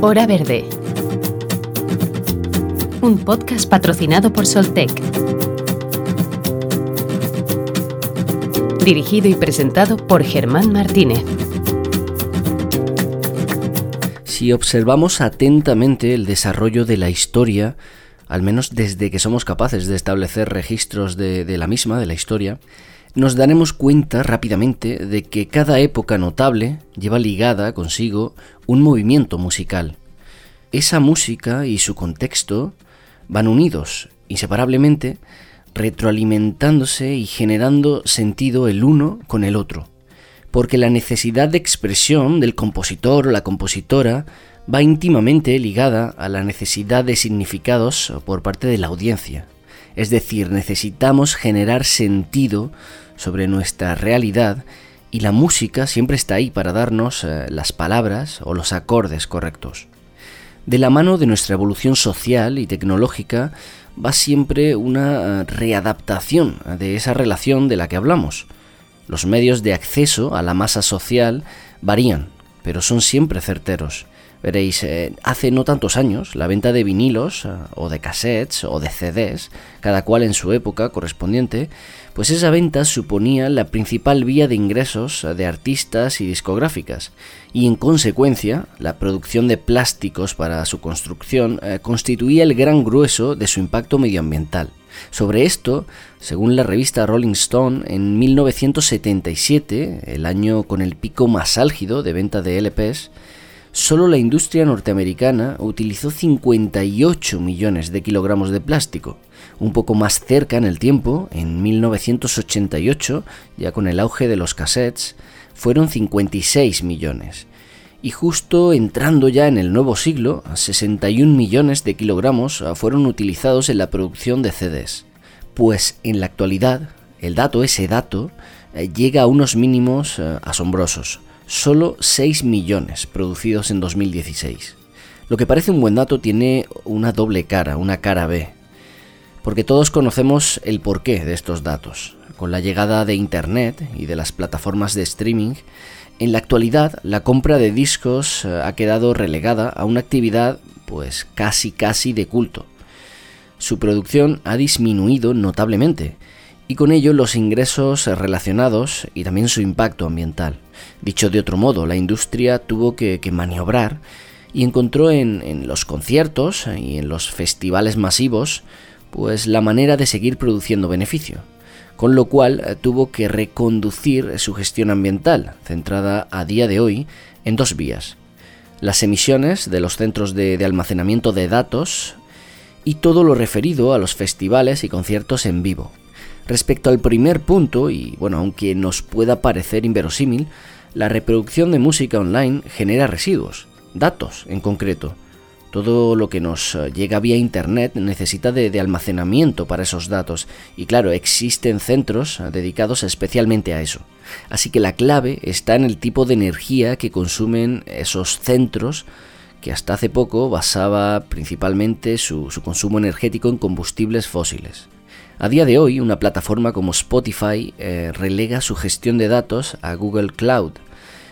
Hora Verde. Un podcast patrocinado por Soltec. Dirigido y presentado por Germán Martínez. Si observamos atentamente el desarrollo de la historia, al menos desde que somos capaces de establecer registros de, de la misma, de la historia, nos daremos cuenta rápidamente de que cada época notable lleva ligada consigo un movimiento musical. Esa música y su contexto van unidos inseparablemente, retroalimentándose y generando sentido el uno con el otro, porque la necesidad de expresión del compositor o la compositora va íntimamente ligada a la necesidad de significados por parte de la audiencia. Es decir, necesitamos generar sentido sobre nuestra realidad y la música siempre está ahí para darnos eh, las palabras o los acordes correctos. De la mano de nuestra evolución social y tecnológica va siempre una eh, readaptación de esa relación de la que hablamos. Los medios de acceso a la masa social varían, pero son siempre certeros Veréis, eh, hace no tantos años, la venta de vinilos, eh, o de cassettes, o de CDs, cada cual en su época correspondiente, pues esa venta suponía la principal vía de ingresos eh, de artistas y discográficas, y en consecuencia, la producción de plásticos para su construcción constituía el gran grueso de su impacto medioambiental. Sobre esto, según la revista Rolling Stone, en 1977, el año con el pico más álgido de venta de LPs, solo la industria norteamericana utilizó 58 millones de kilogramos de plástico. Un poco más cerca en el tiempo, en 1988, ya con el auge de los cassettes, fueron 56 millones. Y justo entrando ya en el nuevo siglo, 61 millones de kilogramos fueron utilizados en la producción de CDs. Pues en la actualidad, el dato, ese dato, eh, llega a unos mínimos eh, asombrosos solo 6 millones producidos en 2016. Lo que parece un buen dato tiene una doble cara, una cara B, porque todos conocemos el porqué de estos datos. Con la llegada de Internet y de las plataformas de streaming, en la actualidad la compra de discos eh, ha quedado relegada a una actividad pues casi casi de culto. Su producción ha disminuido notablemente y con ello los ingresos relacionados y también su impacto ambiental. Dicho de otro modo, la industria tuvo que, maniobrar y encontró en, los conciertos y en los festivales masivos pues la manera de seguir produciendo beneficio, con lo cual eh, tuvo que reconducir su gestión ambiental, centrada a día de hoy en dos vías. Las emisiones de los centros de almacenamiento de datos y todo lo referido a los festivales y conciertos en vivo. Respecto al primer punto, y bueno, aunque nos pueda parecer inverosímil, la reproducción de música online genera residuos, datos en concreto. Todo lo que nos eh, llega vía Internet necesita de, almacenamiento para esos datos y claro, existen centros eh, dedicados especialmente a eso. Así que la clave está en el tipo de energía que consumen esos centros que hasta hace poco basaba principalmente su consumo energético en combustibles fósiles. A día de hoy, una plataforma como Spotify eh, relega su gestión de datos a Google Cloud,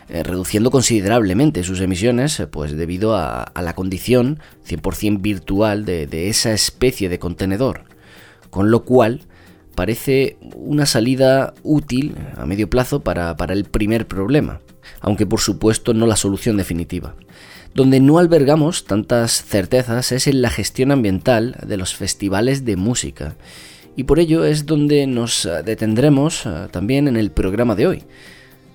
eh, reduciendo considerablemente sus emisiones, eh, pues debido a, la condición 100% virtual de, esa especie de contenedor. Con lo cual, parece una salida útil a medio plazo para, para el primer problema, aunque por supuesto no la solución definitiva. Donde no albergamos tantas certezas es en la gestión ambiental de los festivales de música y por ello es donde nos eh, detendremos eh, también en el programa de hoy.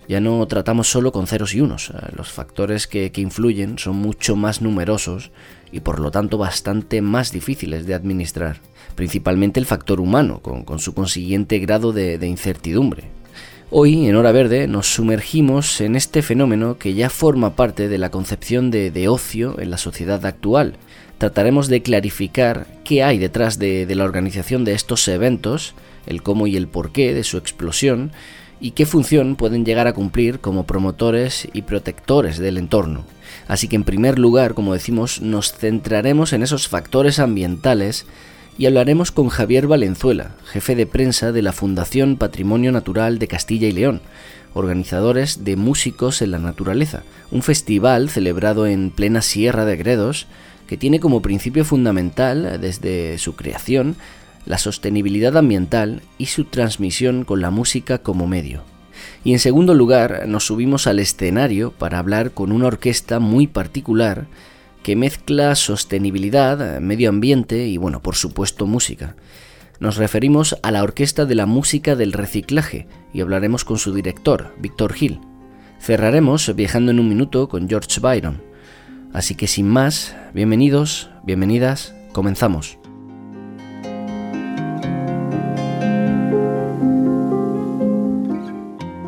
Ya no tratamos solo con ceros y unos, eh, los factores que, influyen son mucho más numerosos y por lo tanto bastante más difíciles de administrar, principalmente el factor humano, con, su consiguiente grado de, incertidumbre. Hoy, en Hora Verde, nos sumergimos en este fenómeno que ya forma parte de la concepción de ocio en la sociedad actual, trataremos de clarificar qué hay detrás de, la organización de estos eventos, el cómo y el porqué de su explosión, y qué función pueden llegar a cumplir como promotores y protectores del entorno. Así que en primer lugar, como decimos, nos centraremos en esos factores ambientales y hablaremos con Javier Valenzuela, jefe de prensa de la Fundación Patrimonio Natural de Castilla y León, organizadores de Músicos en la Naturaleza, un festival celebrado en plena Sierra de Gredos que tiene como principio fundamental, desde su creación, la sostenibilidad ambiental y su transmisión con la música como medio. Y en segundo lugar, nos subimos al escenario para hablar con una orquesta muy particular que mezcla sostenibilidad, medio ambiente y, bueno, por supuesto, música. Nos referimos a la Orquesta de la Música del Reciclaje y hablaremos con su director, Víctor Gil. Cerraremos viajando en un minuto con George Byron. Así que sin más, bienvenidos, bienvenidas, comenzamos.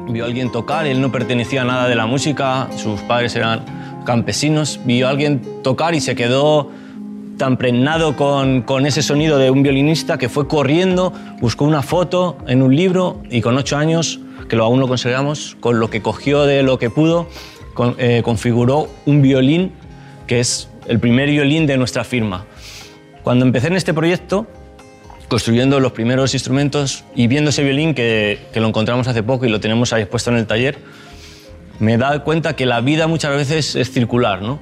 Vio a alguien tocar, él no pertenecía a nada de la música, sus padres eran campesinos, vio a alguien tocar y se quedó tan pregnado con, con, ese sonido de un violinista que fue corriendo, buscó una foto en un libro y con ocho años, que aún lo conservamos, con lo que cogió de lo que pudo, eh, configuró un violín que es el primer violín de nuestra firma. Cuando empecé en este proyecto, construyendo los primeros instrumentos y viendo ese violín que, lo encontramos hace poco y lo tenemos ahí expuesto en el taller, me he dado cuenta que la vida muchas veces es circular, ¿no?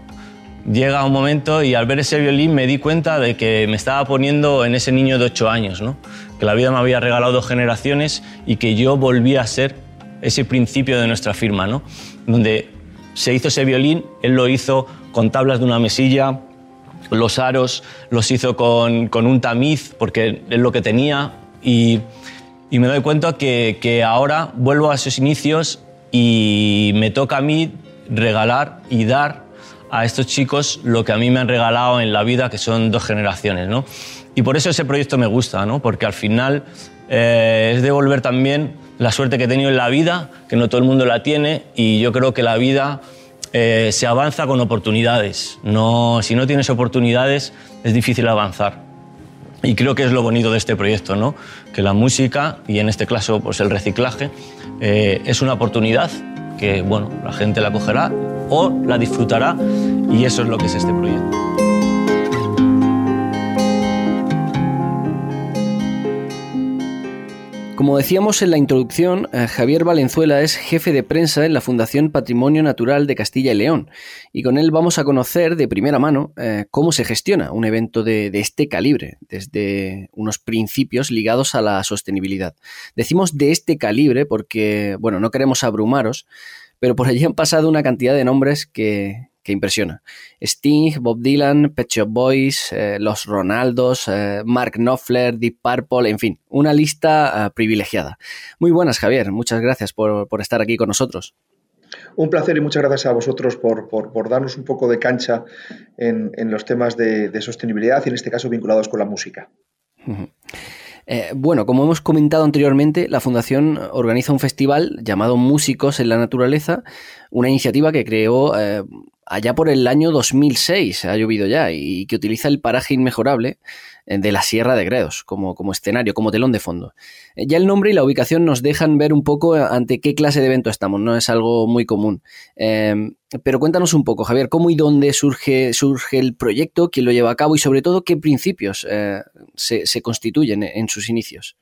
Llega un momento y al ver ese violín me di cuenta de que me estaba poniendo en ese niño de ocho años, ¿no? Que la vida me había regalado dos generaciones y que yo volvía a ser ese principio de nuestra firma, ¿no? Donde se hizo ese violín, él lo hizo con tablas de una mesilla, los aros los hizo con, con un tamiz, porque es lo que tenía, y, me doy cuenta que, que ahora vuelvo a esos inicios y me toca a mí regalar y dar a estos chicos lo que a mí me han regalado en la vida, que son dos generaciones. ¿no? Y por eso ese proyecto me gusta, ¿no? porque al final eh, es devolver también la suerte que he tenido en la vida, que no todo el mundo la tiene, y yo creo que la vida eh, se avanza con oportunidades. No, si no tienes oportunidades, es difícil avanzar. Y creo que es lo bonito de este proyecto, ¿no? que la música, y en este caso pues el reciclaje, eh, es una oportunidad que bueno, la gente la cogerá o la disfrutará y eso es lo que es este proyecto. Como decíamos en la introducción, eh, Javier Valenzuela es jefe de prensa en la Fundación Patrimonio Natural de Castilla y León, y con él vamos a conocer de primera mano eh, cómo se gestiona un evento de, este calibre, desde unos principios ligados a la sostenibilidad. Decimos de este calibre porque, bueno, no queremos abrumaros, pero por allí han pasado una cantidad de nombres que, que impresiona. Sting, Bob Dylan, Pet Shop Boys, eh, Los Ronaldos, eh, Mark Knopfler, Deep Purple, en fin, una lista uh, privilegiada. Muy buenas, Javier. Muchas gracias por, por, estar aquí con nosotros. Un placer y muchas gracias a vosotros por, por, por darnos un poco de cancha en, en los temas de, de, sostenibilidad y en este caso vinculados con la música. Uh -huh. Eh, bueno, como hemos comentado anteriormente, la Fundación organiza un festival llamado Músicos en la Naturaleza, una iniciativa que creó eh, allá por el año 2006, ha llovido ya, y que utiliza el paraje inmejorable eh, de la Sierra de Gredos como, como escenario, como telón de fondo. Eh, ya el nombre y la ubicación nos dejan ver un poco ante qué clase de evento estamos, no es algo muy común. Eh, pero cuéntanos un poco, Javier, cómo y dónde surge, surge el proyecto, quién lo lleva a cabo y sobre todo qué principios eh, se, se, constituyen en sus inicios.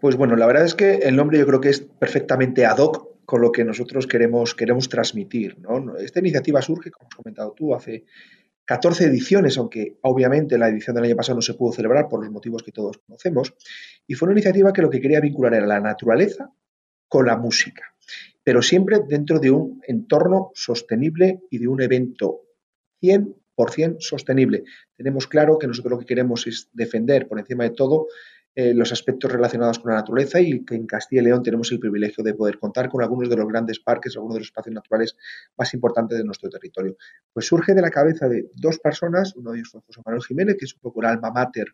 Pues bueno, la verdad es que el nombre yo creo que es perfectamente ad hoc con lo que nosotros queremos, queremos transmitir. ¿no? Esta iniciativa surge, como has comentado tú, hace 14 ediciones, aunque obviamente la edición del año pasado no se pudo celebrar por los motivos que todos conocemos, y fue una iniciativa que lo que quería vincular era la naturaleza con la música, pero siempre dentro de un entorno sostenible y de un evento 100% sostenible. Tenemos claro que nosotros lo que queremos es defender por encima de todo eh, los aspectos relacionados con la naturaleza y que en Castilla y León tenemos el privilegio de poder contar con algunos de los grandes parques, algunos de los espacios naturales más importantes de nuestro territorio. Pues surge de la cabeza de dos personas, uno de ellos fue José Manuel Jiménez, que es un poco el alma mater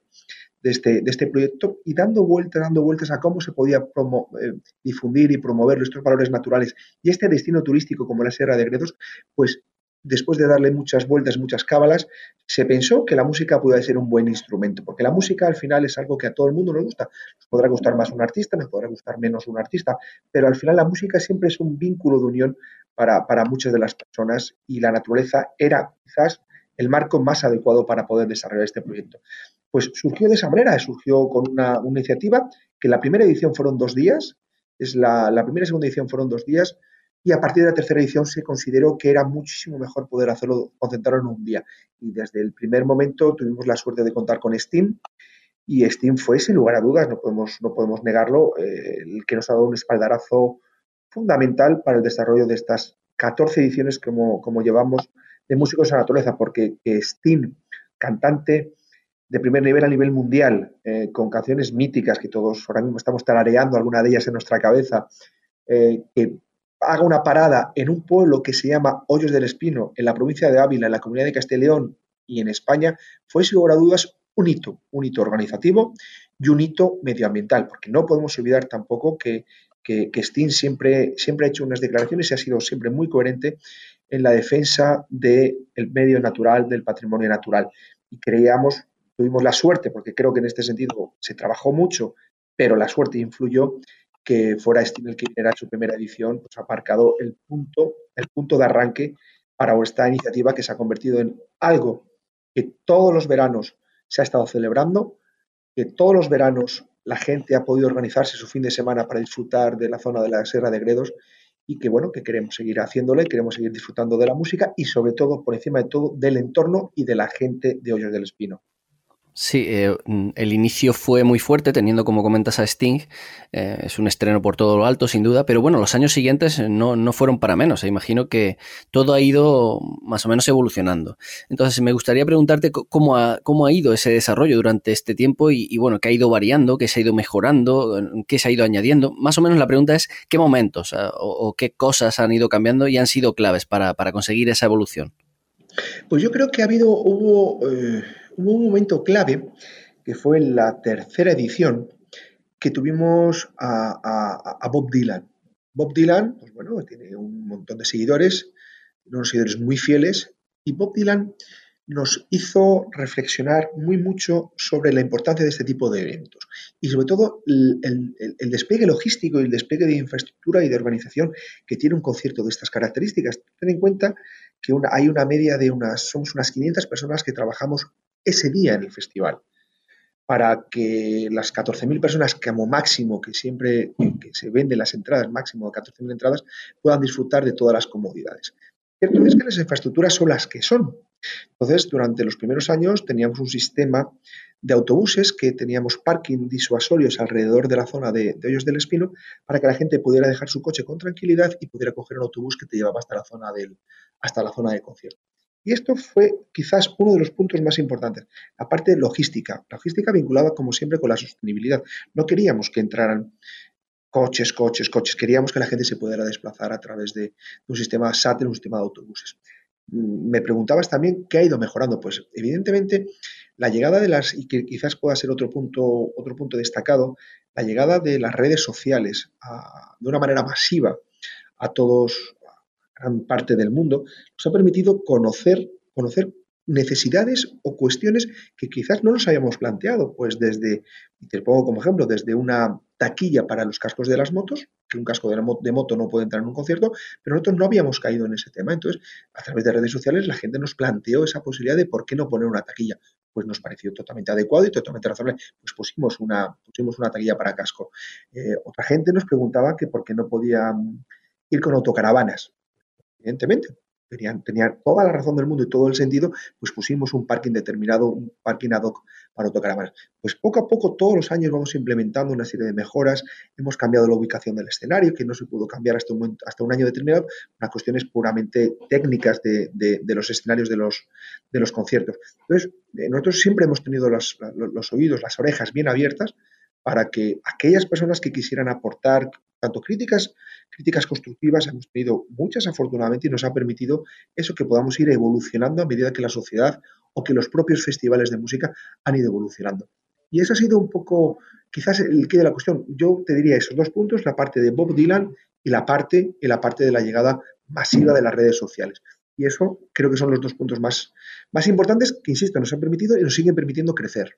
de este, de este proyecto, y dando vueltas, dando vueltas a cómo se podía eh, difundir y promover nuestros valores naturales y este destino turístico como la Sierra de Gredos, pues después de darle muchas vueltas, muchas cábalas, se pensó que la música puede ser un buen instrumento, porque la música al final es algo que a todo el mundo le gusta. Nos podrá gustar más un artista, nos podrá gustar menos un artista, pero al final la música siempre es un vínculo de unión para, para muchas de las personas y la naturaleza era quizás el marco más adecuado para poder desarrollar este proyecto. pues surgió de esa manera, surgió con una, iniciativa que la primera edición fueron dos días, es la, la primera y segunda edición fueron dos días, y a partir de la tercera edición se consideró que era muchísimo mejor poder hacerlo, concentrarlo en un día. Y desde el primer momento tuvimos la suerte de contar con Steam, y Steam fue, sin lugar a dudas, no podemos, no podemos negarlo, eh, el que nos ha dado un espaldarazo fundamental para el desarrollo de estas 14 ediciones como, como llevamos de músicos a la naturaleza, porque Steam, cantante de primer nivel a nivel mundial, eh, con canciones míticas que todos ahora mismo estamos tarareando, alguna de ellas en nuestra cabeza, eh, que haga una parada en un pueblo que se llama Hoyos del Espino, en la provincia de Ávila, en la comunidad de Castellón y en España, fue sin lugar a dudas un hito, un hito organizativo y un hito medioambiental, porque no podemos olvidar tampoco que, que, siempre, siempre ha hecho unas declaraciones y ha sido siempre muy coherente en la defensa del medio natural, del patrimonio natural. Y creíamos, tuvimos la suerte, porque creo que en este sentido se trabajó mucho, pero la suerte influyó que fuera Steam el que era su primera edición, pues ha marcado el punto, el punto de arranque para esta iniciativa que se ha convertido en algo que todos los veranos se ha estado celebrando, que todos los veranos la gente ha podido organizarse su fin de semana para disfrutar de la zona de la Sierra de Gredos y que bueno, que queremos seguir haciéndole, queremos seguir disfrutando de la música y sobre todo, por encima de todo, del entorno y de la gente de Hoyos del Espino. Sí, eh, mm, el inicio fue muy fuerte, teniendo como comentas a Sting, eh, es un estreno por todo lo alto, sin duda, pero bueno, los años siguientes no, no fueron para menos, imagino que todo ha ido más o menos evolucionando. Entonces, me gustaría preguntarte cómo ha, cómo ha ido ese desarrollo durante este tiempo y, bueno, qué ha ido variando, qué se ha ido mejorando, qué se ha ido añadiendo. Más o menos la pregunta es qué momentos o, o, qué cosas han ido cambiando y han sido claves para, para conseguir esa evolución. Pues yo creo que ha habido, hubo... Hubo un momento clave que fue en la tercera edición que tuvimos a, Bob Dylan. Bob Dylan, pues bueno, tiene un montón de seguidores, unos seguidores muy fieles, y Bob Dylan nos hizo reflexionar muy mucho sobre la importancia de este tipo de eventos y sobre todo el, despegue logístico y el despegue de infraestructura y de organización que tiene un concierto de estas características. Ten en cuenta que hay una media de unas, somos unas 500 personas que trabajamos ese día en el festival para que las 14.000 personas como máximo, que siempre que se venden las entradas, máximo de 14.000 entradas, puedan disfrutar de todas las comodidades. Cierto es que las infraestructuras son las que son. Entonces, durante los primeros años teníamos un sistema de autobuses que teníamos parking disuasorios alrededor de la zona de, Hoyos del Espino para que la gente pudiera dejar su coche con tranquilidad y pudiera coger un autobús que te llevaba hasta la zona, del, hasta la zona de concierto. Y esto fue quizás uno de los puntos más importantes, la parte logística, logística vinculada como siempre con la sostenibilidad. No queríamos que entraran coches, coches, coches, queríamos que la gente se pudiera desplazar a través de, un sistema SAT, un sistema de autobuses. Mm, me preguntabas también qué ha ido mejorando. Pues evidentemente la llegada de las, y que quizás pueda ser otro punto, otro punto destacado, la llegada de las redes sociales de una manera masiva a todos, gran parte del mundo, nos ha permitido conocer, conocer necesidades o cuestiones que quizás no nos habíamos planteado, pues desde, y te pongo como ejemplo, desde una taquilla para los cascos de las motos, que un casco de, moto no puede entrar en un concierto, pero nosotros no habíamos caído en ese tema. Entonces, a través de redes sociales, la gente nos planteó esa posibilidad de por qué no poner una taquilla. Pues nos pareció totalmente adecuado y totalmente razonable. Pues pusimos una, pusimos una taquilla para casco. Eh, otra gente nos preguntaba que por qué no podían ir con autocaravanas evidentemente. Tenían, toda la razón del mundo y todo el sentido, pues pusimos un parking determinado, un parking ad hoc para autocaravanas. Pues poco a poco, todos los años vamos implementando una serie de mejoras. Hemos cambiado la ubicación del escenario, que no se pudo cambiar hasta un, hasta un año determinado, unas cuestiones puramente técnicas de, los escenarios de los, de los conciertos. Entonces, eh, nosotros siempre hemos tenido los, los oídos, las orejas bien abiertas para que aquellas personas que quisieran aportar tanto críticas, críticas constructivas, hemos tenido muchas afortunadamente y nos ha permitido eso que podamos ir evolucionando a medida que la sociedad o que los propios festivales de música han ido evolucionando. Y eso ha sido un poco, quizás el que de la cuestión. Yo te diría esos dos puntos, la parte de Bob Dylan y la parte, y la parte de la llegada masiva de las redes sociales. Y eso creo que son los dos puntos más, más importantes que, insisto, nos han permitido y nos siguen permitiendo crecer.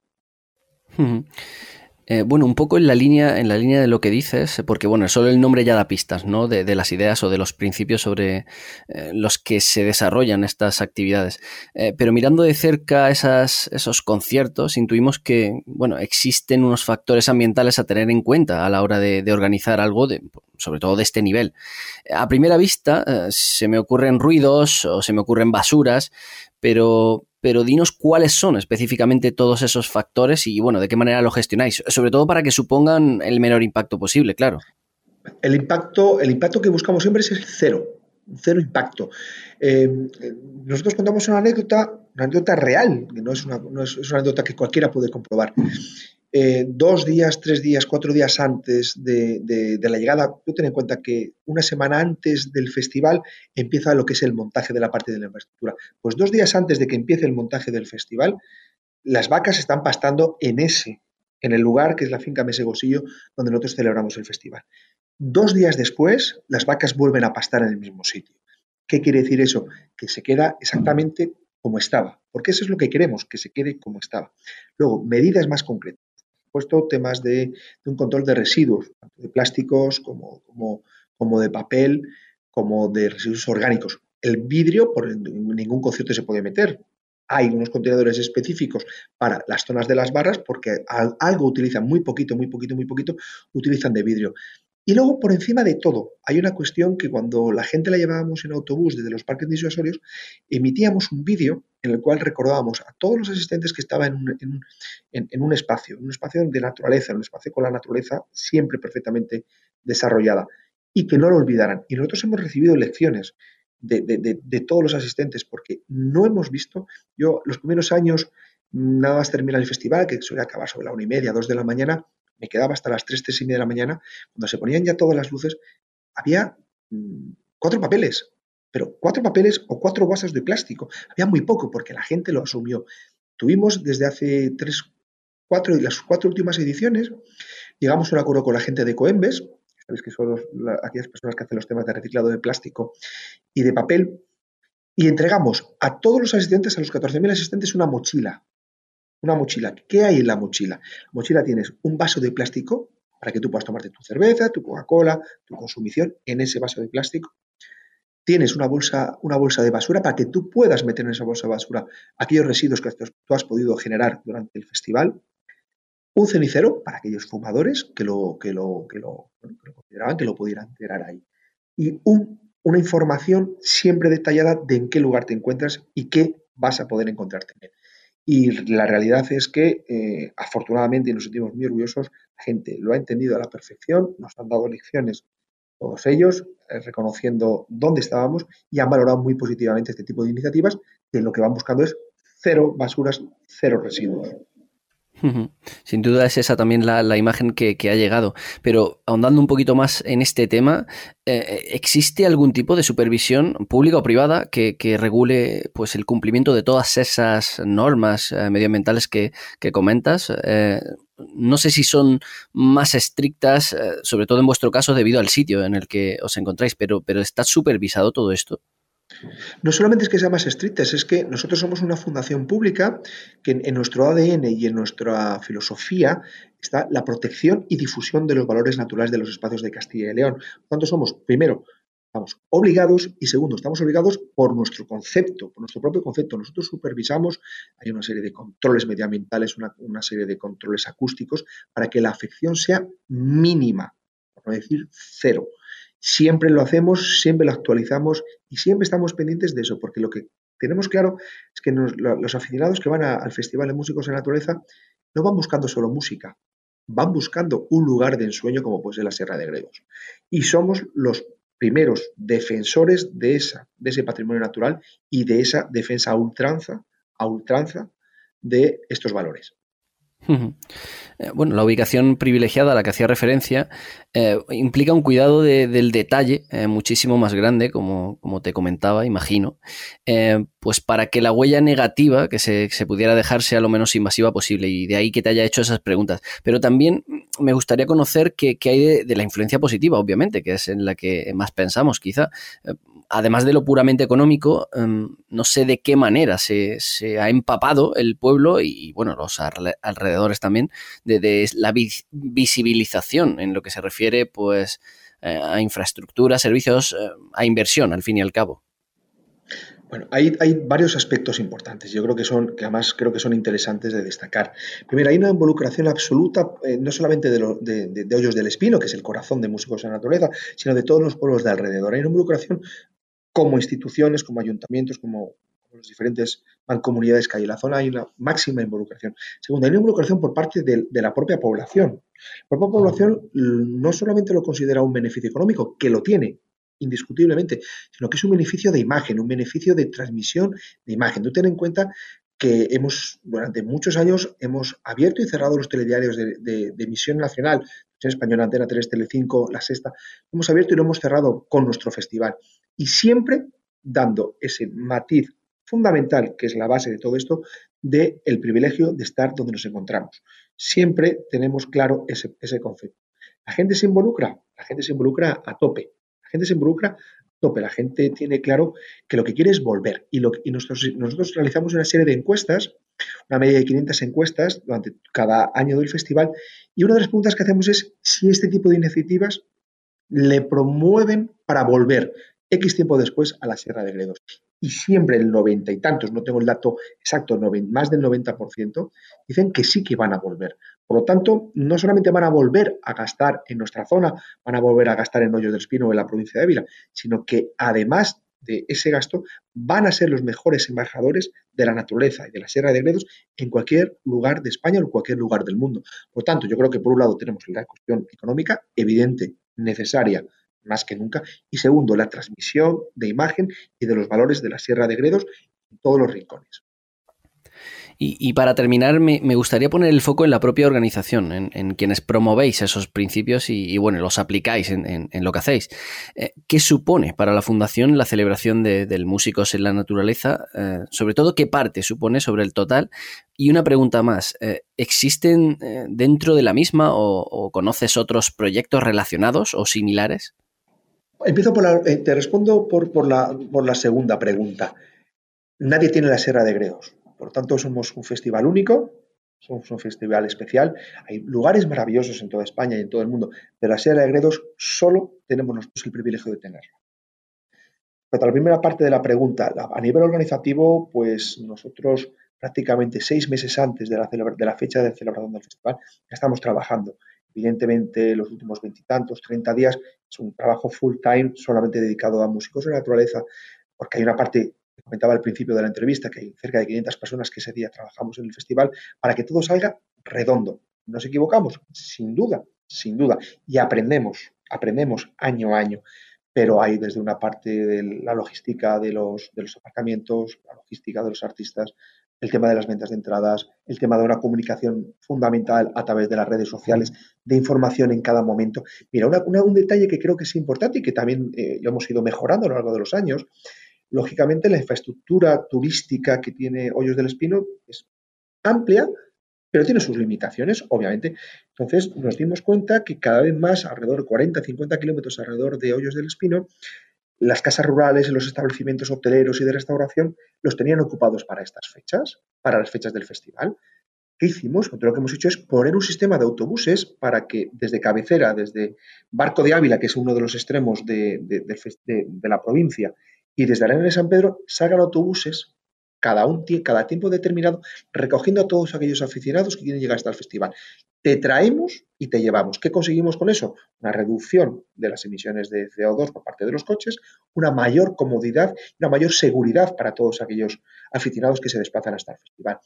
Eh, bueno, un poco en la línea, en la línea de lo que dices, porque bueno, solo el nombre ya da pistas, ¿no? De, las ideas o de los principios sobre eh, los que se desarrollan estas actividades. Eh, pero mirando de cerca esas, esos conciertos, intuimos que, bueno, existen unos factores ambientales a tener en cuenta a la hora de, organizar algo sobre todo de este nivel. A primera vista se me ocurren ruidos o se me ocurren basuras, pero, pero dinos cuáles son específicamente todos esos factores y, bueno, de qué manera lo gestionáis, sobre todo para que supongan el menor impacto posible, claro. El impacto, el impacto que buscamos siempre es el cero, cero impacto. Eh, nosotros contamos una anécdota, una anécdota real, que no es una, no es una anécdota que cualquiera puede comprobar. Eh, dos días, tres días, cuatro días antes de, la llegada, ten en cuenta que una semana antes del festival empieza lo que es el montaje de la parte de la infraestructura. Pues dos días antes de que empiece el montaje del festival, las vacas están pastando en ese, en el lugar que es la finca Mesegosillo, donde nosotros celebramos el festival. Dos días después, las vacas vuelven a pastar en el mismo sitio. ¿Qué quiere decir eso? Que se queda exactamente como estaba, porque eso es lo que queremos, que se quede como estaba. Luego, medidas más concretas puesto temas de, un control de residuos, tanto de plásticos como, como, de papel, como de residuos orgánicos. El vidrio, por ningún concierto se puede meter. Hay unos contenedores específicos para las zonas de las barras porque algo utilizan muy poquito, muy poquito, muy poquito, utilizan de vidrio. Y luego, por encima de todo, hay una cuestión que cuando la gente la llevábamos en autobús desde los parques disuasorios, emitíamos un vídeo en el cual recordábamos a todos los asistentes que estaban en un, espacio, un espacio de naturaleza, un espacio con la naturaleza siempre perfectamente desarrollada, y que no lo olvidaran. Y nosotros hemos recibido lecciones de, todos los asistentes, porque no hemos visto, yo los primeros años, nada más termina el festival, que suele acabar sobre la una y media, dos de la mañana, me quedaba hasta las 3, 3 y media de la mañana, cuando se ponían ya todas las luces, había mm, cuatro papeles, pero cuatro papeles o cuatro vasos de plástico. Había muy poco porque la gente lo asumió. Tuvimos desde hace tres, cuatro y las cuatro últimas ediciones, llegamos a un acuerdo con la gente de Coembes, sabéis que son aquellas personas que hacen los temas de reciclado de plástico y de papel, y entregamos a todos los asistentes, a los 14.000 asistentes, una mochila una mochila. ¿Qué hay en la mochila? La mochila tienes un vaso de plástico para que tú puedas tomarte tu cerveza, tu Coca-Cola, tu consumición en ese vaso de plástico. Tienes una bolsa, una bolsa de basura para que tú puedas meter en esa bolsa de basura aquellos residuos que tú has podido generar durante el festival. Un cenicero para aquellos fumadores que lo, que lo, que lo, consideraban que lo pudieran tirar ahí. Y una información siempre detallada de en qué lugar te encuentras y qué vas a poder encontrarte en él. Y la realidad es que, eh, afortunadamente, y nos sentimos muy orgullosos, la gente lo ha entendido a la perfección, nos han dado lecciones todos ellos, eh, reconociendo dónde estábamos y han valorado muy positivamente este tipo de iniciativas, que lo que van buscando es cero basuras, cero residuos. Sin duda es esa también la, imagen que, ha llegado. Pero ahondando un poquito más en este tema, eh, ¿existe algún tipo de supervisión pública o privada que, regule pues, el cumplimiento de todas esas normas eh, medioambientales que, comentas? Eh, no sé si son más estrictas, sobre todo en vuestro caso, debido al sitio en el que os encontráis, pero, pero ¿está supervisado todo esto? No solamente es que sea más estrictas, es que nosotros somos una fundación pública que en, nuestro ADN y en nuestra filosofía está la protección y difusión de los valores naturales de los espacios de Castilla y León. Por tanto, somos, primero, estamos obligados y segundo, estamos obligados por nuestro concepto, por nuestro propio concepto. Nosotros supervisamos, hay una serie de controles medioambientales, una, una serie de controles acústicos para que la afección sea mínima, por no decir cero. Siempre lo hacemos, siempre lo actualizamos y siempre estamos pendientes de eso, porque lo que tenemos claro es que los aficionados que van al Festival de Músicos en Naturaleza no van buscando solo música, van buscando un lugar de ensueño como puede ser la Sierra de Gredos. Y somos los primeros defensores de, esa, de ese patrimonio natural y de esa defensa a ultranza, a ultranza de estos valores. Eh, bueno, la ubicación privilegiada a la que hacía referencia eh, implica un cuidado del detalle eh, muchísimo más grande, como, como, te comentaba, imagino, pues para que la huella negativa que se, pudiera dejar sea lo menos invasiva posible y de ahí que te haya hecho esas preguntas. Pero también me gustaría conocer qué, hay de, la influencia positiva, obviamente, que es en la que más pensamos quizá además de lo puramente económico, em, no sé de qué manera se, ha empapado el pueblo y, bueno, los alrededores también de, la visibilización en lo que se refiere pues eh, a infraestructura, servicios, eh, a inversión, al fin y al cabo. Bueno, hay, varios aspectos importantes. Yo creo que son, que además creo que son interesantes de destacar. Primero, hay una involucración absoluta, eh, no solamente de, de, Hoyos del Espino, que es el corazón de Músicos de la Naturaleza, sino de todos los pueblos de alrededor. Hay una involucración como instituciones, como ayuntamientos, como, las diferentes mancomunidades que hay en la zona, hay una máxima involucración. Segundo, hay una involucración por parte de, de la propia población. La propia población no solamente lo considera un beneficio económico, que lo tiene, indiscutiblemente, sino que es un beneficio de imagen, un beneficio de transmisión de imagen. Tú ten en cuenta que hemos, durante muchos años, hemos abierto y cerrado los telediarios de, emisión nacional, en Española, Antena 3, Telecinco, La Sexta, hemos abierto y lo hemos cerrado con nuestro festival. Y siempre dando ese matiz fundamental, que es la base de todo esto, del el privilegio de estar donde nos encontramos. Siempre tenemos claro ese, ese concepto. La gente se involucra, la gente se involucra a tope gente se involucra tope, la gente tiene claro que lo que quiere es volver. Y, lo, nosotros, nosotros realizamos una serie de encuestas, una media de 500 encuestas durante cada año del festival, y una de las preguntas que hacemos es si este tipo de iniciativas le promueven para volver X tiempo después a la Sierra de Gredos y siempre el noventa y tantos, no tengo el dato exacto, más del 90%, dicen que sí que van a volver. Por lo tanto, no solamente van a volver a gastar en nuestra zona, van a volver a gastar en Hoyos del Espino o en la provincia de Ávila, sino que además de ese gasto van a ser los mejores embajadores de la naturaleza y de la Sierra de Gredos en cualquier lugar de España o en cualquier lugar del mundo. Por tanto, yo creo que por un lado tenemos la cuestión económica evidente, necesaria, más que nunca. Y segundo, la transmisión de imagen y de los valores de la Sierra de Gredos en todos los rincones. Y, para terminar, me, gustaría poner el foco en la propia organización, en, quienes promovéis esos principios y, bueno, los aplicáis en, lo que hacéis. Eh, ¿Qué supone para la Fundación la celebración del Músicos en la Naturaleza? Eh, sobre todo, ¿qué parte supone sobre el total? Y una pregunta más, eh, ¿existen dentro de la misma o conoces otros proyectos relacionados o similares? Empiezo por la, eh, te respondo por, la, por la segunda pregunta. Nadie tiene la Sierra de Gredos. Por tanto, somos un festival único, somos un festival especial. Hay lugares maravillosos en toda España y en todo el mundo, pero la Sierra de Gredos solo tenemos nosotros el privilegio de tenerla. Para la primera parte de la pregunta, a nivel organizativo, pues nosotros prácticamente seis meses antes de la, de la fecha de celebración del festival estamos trabajando. Evidentemente, los últimos veintitantos, treinta días, es un trabajo full time solamente dedicado a músicos de naturaleza, porque hay una parte comentaba al principio de la entrevista, que hay cerca de 500 personas que ese día trabajamos en el festival, para que todo salga redondo. ¿Nos equivocamos? Sin duda, sin duda. Y aprendemos, aprendemos año a año. Pero hay desde una parte de la logística de los, de los aparcamientos, la logística de los artistas, el tema de las ventas de entradas, el tema de una comunicación fundamental a través de las redes sociales, de información en cada momento. Mira, un detalle que creo que es importante y que también eh, lo hemos ido mejorando a lo largo de los años, lógicamente la infraestructura turística que tiene Hoyos del Espino es amplia, pero tiene sus limitaciones, obviamente. Entonces nos dimos cuenta que cada vez más, alrededor de 40, 50 kilómetros alrededor de Hoyos del Espino, las casas rurales y los establecimientos hoteleros y de restauración los tenían ocupados para estas fechas, para las fechas del festival. ¿Qué hicimos? Lo que hemos hecho es poner un sistema de autobuses para que desde cabecera, desde Barco de Ávila, que es uno de los extremos de, de la provincia, y desde Arena de San Pedro, salgan autobuses cada, un, cada tiempo determinado, recogiendo a todos aquellos aficionados que quieren llegar hasta el festival. Te traemos y te llevamos. ¿Qué conseguimos con eso? Una reducción de las emisiones de CO2 por parte de los coches, una mayor comodidad una mayor seguridad para todos aquellos aficionados que se desplazan hasta el festival.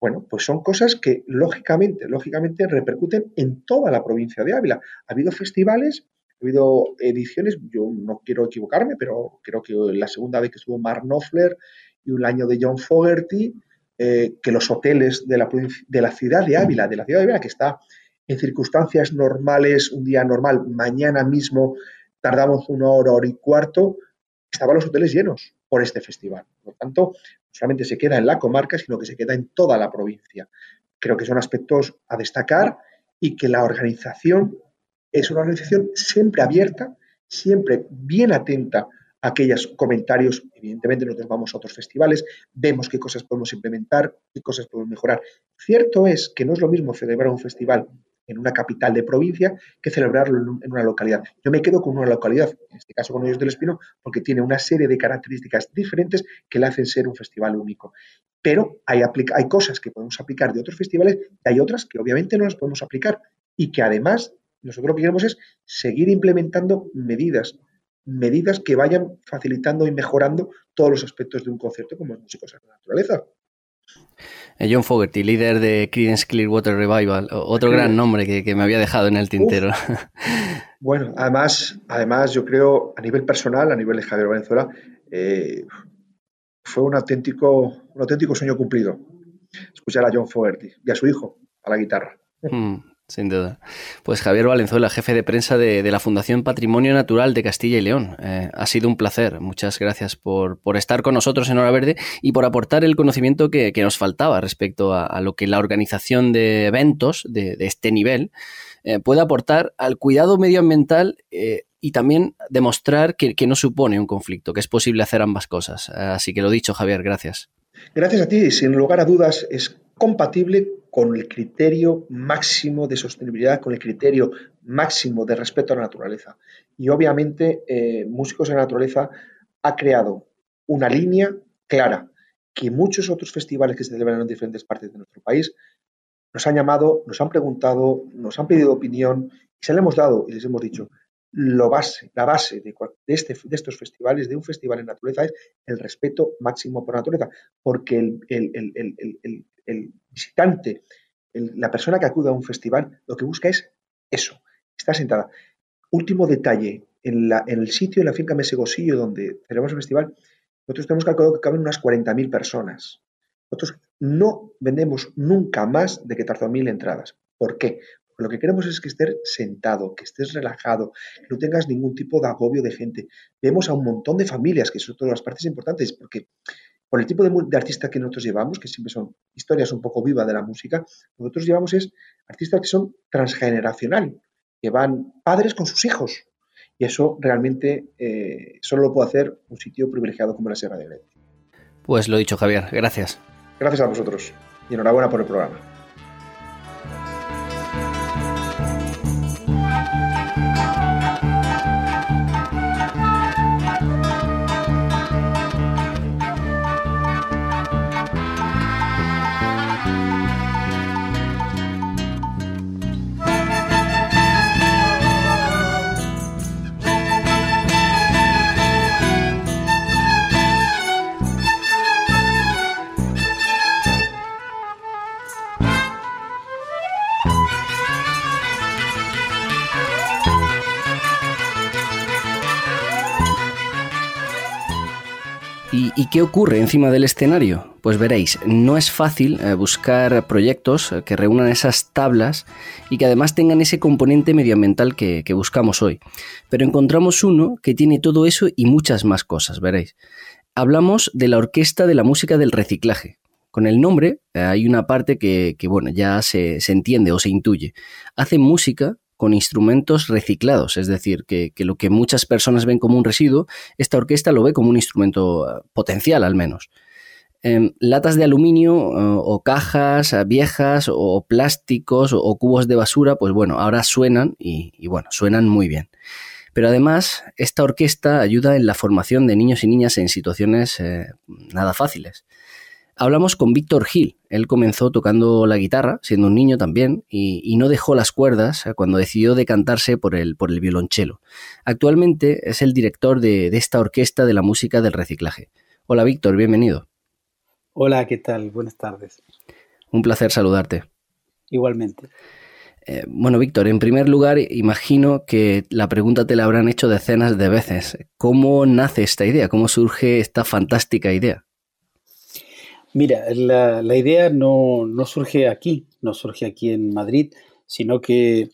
Bueno, pues son cosas que lógicamente, lógicamente repercuten en toda la provincia de Ávila. Ha habido festivales, ha habido ediciones, yo no quiero equivocarme, pero creo que la segunda vez que estuvo Mark Knopfler y un año de John Fogerty, eh, que los hoteles de la, de la ciudad de Ávila, de la ciudad de Ávila, que está en circunstancias normales, un día normal, mañana mismo tardamos una hora, hora y cuarto, estaban los hoteles llenos por este festival. Por lo tanto, no solamente se queda en la comarca, sino que se queda en toda la provincia. Creo que son aspectos a destacar y que la organización es una organización siempre abierta, siempre bien atenta aquellos comentarios. Evidentemente nosotros vamos a otros festivales, vemos qué cosas podemos implementar, qué cosas podemos mejorar. Cierto es que no es lo mismo celebrar un festival en una capital de provincia que celebrarlo en una localidad. Yo me quedo con una localidad, en este caso con Hoyos del Espino, porque tiene una serie de características diferentes que le hacen ser un festival único. Pero hay, hay cosas que podemos aplicar de otros festivales y hay otras que obviamente no las podemos aplicar y que además nosotros lo que queremos es seguir implementando medidas, medidas que vayan facilitando y mejorando todos los aspectos de un concierto como es Músicos de la Naturaleza. Eh, John Fogerty, líder de Creedence Clearwater Revival, otro gran nombre que, me había dejado en el tintero. Bueno, además, además yo creo a nivel personal, a nivel de Javier Valenzuela, eh, fue un auténtico, un auténtico sueño cumplido escuchar a John Fogerty y a su hijo a la guitarra. Mm. Sin duda. Pues Javier Valenzuela, jefe de prensa de, la Fundación Patrimonio Natural de Castilla y León. Eh, ha sido un placer. Muchas gracias por, estar con nosotros en Hora Verde y por aportar el conocimiento que, nos faltaba respecto a, lo que la organización de eventos de, este nivel eh, puede aportar al cuidado medioambiental eh, y también demostrar que, que no supone un conflicto, que es posible hacer ambas cosas. así que lo dicho, Javier, gracias. Gracias a ti. Sin lugar a dudas, es compatible con el criterio máximo de sostenibilidad, con el criterio máximo de respeto a la naturaleza. Y obviamente eh, Músicos de la Naturaleza ha creado una línea clara que muchos otros festivales que se celebran en diferentes partes de nuestro país nos han llamado, nos han preguntado, nos han pedido opinión y se le hemos dado y les hemos dicho, lo base, la base de, este, de, estos festivales, de un festival en naturaleza, es el respeto máximo por la naturaleza, porque el, el visitante, la persona que acude a un festival, lo que busca es eso, está sentada. Último detalle, en, la, en el sitio, en la finca Mesegosillo, donde celebramos el festival, nosotros tenemos calculado que caben unas 40.000 personas. Nosotros no vendemos nunca más de que 14.000 entradas. ¿Por qué? Porque lo que queremos es que estés sentado, que estés relajado, que no tengas ningún tipo de agobio de gente. Vemos a un montón de familias, que son todas las partes importantes, porque por el tipo de, de, artista que nosotros llevamos, que siempre son historias un poco vivas de la música, nosotros llevamos es artistas que son transgeneracional, que van padres con sus hijos. Y eso realmente eh, solo lo puede hacer un sitio privilegiado como la Sierra de Grecia. Pues lo dicho, Javier. Gracias. Gracias a vosotros. Y enhorabuena por el programa. ¿Y, qué ocurre encima del escenario? Pues veréis, no es fácil eh, buscar proyectos eh, que reúnan esas tablas y que además tengan ese componente medioambiental que, buscamos hoy. Pero encontramos uno que tiene todo eso y muchas más cosas, veréis. Hablamos de la Orquesta de la Música del Reciclaje. Con el nombre eh, hay una parte que, bueno, ya se, se entiende o se intuye. Hace música con instrumentos reciclados, es decir, que, lo que muchas personas ven como un residuo, esta orquesta lo ve como un instrumento eh, potencial al menos. Em, latas de aluminio eh, o cajas eh, viejas o plásticos o, cubos de basura, pues bueno, ahora suenan y, bueno, suenan muy bien. Pero además, esta orquesta ayuda en la formación de niños y niñas en situaciones nada fáciles. Hablamos con Víctor Gil. Él comenzó tocando la guitarra, siendo un niño también, y, no dejó las cuerdas cuando decidió decantarse por el, por el violonchelo. Actualmente es el director de, esta orquesta de la música del reciclaje. Hola Víctor, bienvenido. Hola, ¿qué tal? Buenas tardes. Un placer saludarte. Igualmente. Eh, bueno, Víctor, en primer lugar, imagino que la pregunta te la habrán hecho decenas de veces. ¿Cómo nace esta idea? ¿Cómo surge esta fantástica idea? Mira, la, idea no, surge aquí, no surge aquí en Madrid, sino que